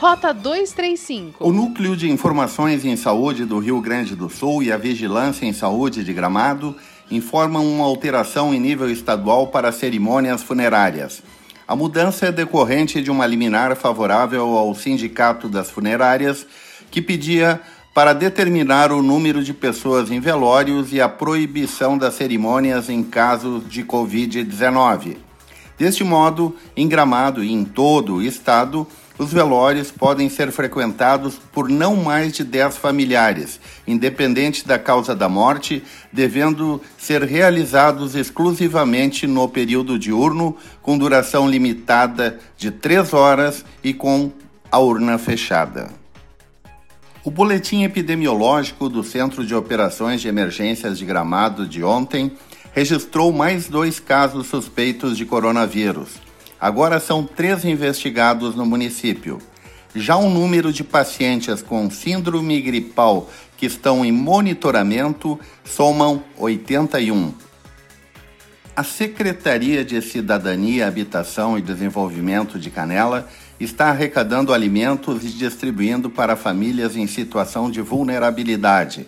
Rota 235. O Núcleo de Informações em Saúde do Rio Grande do Sul e a Vigilância em Saúde de Gramado informam uma alteração em nível estadual para cerimônias funerárias. A mudança é decorrente de uma liminar favorável ao Sindicato das Funerárias, que pedia para determinar o número de pessoas em velórios e a proibição das cerimônias em casos de Covid-19. Deste modo, em Gramado e em todo o estado, os velórios podem ser frequentados por não mais de 10 familiares, independente da causa da morte, devendo ser realizados exclusivamente no período diurno, com duração limitada de 3 horas e com a urna fechada. O boletim epidemiológico do Centro de Operações de Emergências de Gramado de ontem registrou mais dois casos suspeitos de coronavírus. Agora são três investigados no município. Já o número de pacientes com síndrome gripal que estão em monitoramento somam 81. A Secretaria de Cidadania, Habitação e Desenvolvimento de Canela está arrecadando alimentos e distribuindo para famílias em situação de vulnerabilidade.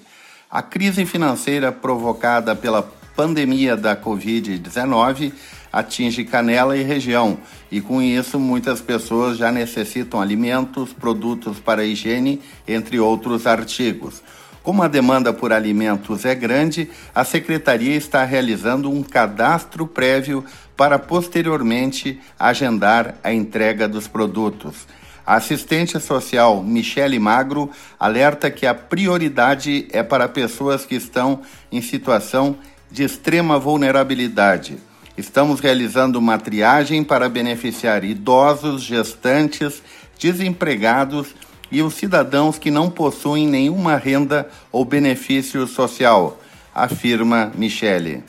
A crise financeira provocada pela pandemia da Covid-19 atinge Canela e região, e com isso muitas pessoas já necessitam alimentos, produtos para higiene, entre outros artigos. Como a demanda por alimentos é grande, a Secretaria está realizando um cadastro prévio para posteriormente agendar a entrega dos produtos. A assistente social Michele Magro alerta que a prioridade é para pessoas que estão em situação de extrema vulnerabilidade. Estamos realizando uma triagem para beneficiar idosos, gestantes, desempregados e os cidadãos que não possuem nenhuma renda ou benefício social, afirma Michele.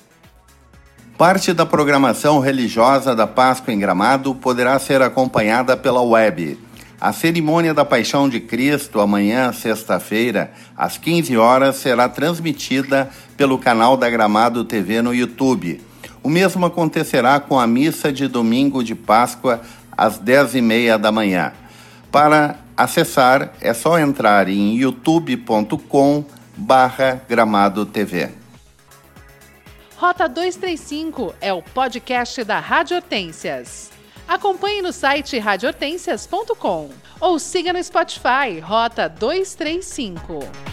Parte da programação religiosa da Páscoa em Gramado poderá ser acompanhada pela web. A cerimônia da Paixão de Cristo, amanhã, sexta-feira, às 15 horas, será transmitida pelo canal da Gramado TV no YouTube. O mesmo acontecerá com a missa de domingo de Páscoa, às 10h30 da manhã. Para acessar, é só entrar em youtube.com barra Gramado TV. Rota 235 é o podcast da Rádio Hortências. Acompanhe no site radiohortências.com ou siga no Spotify Rota 235.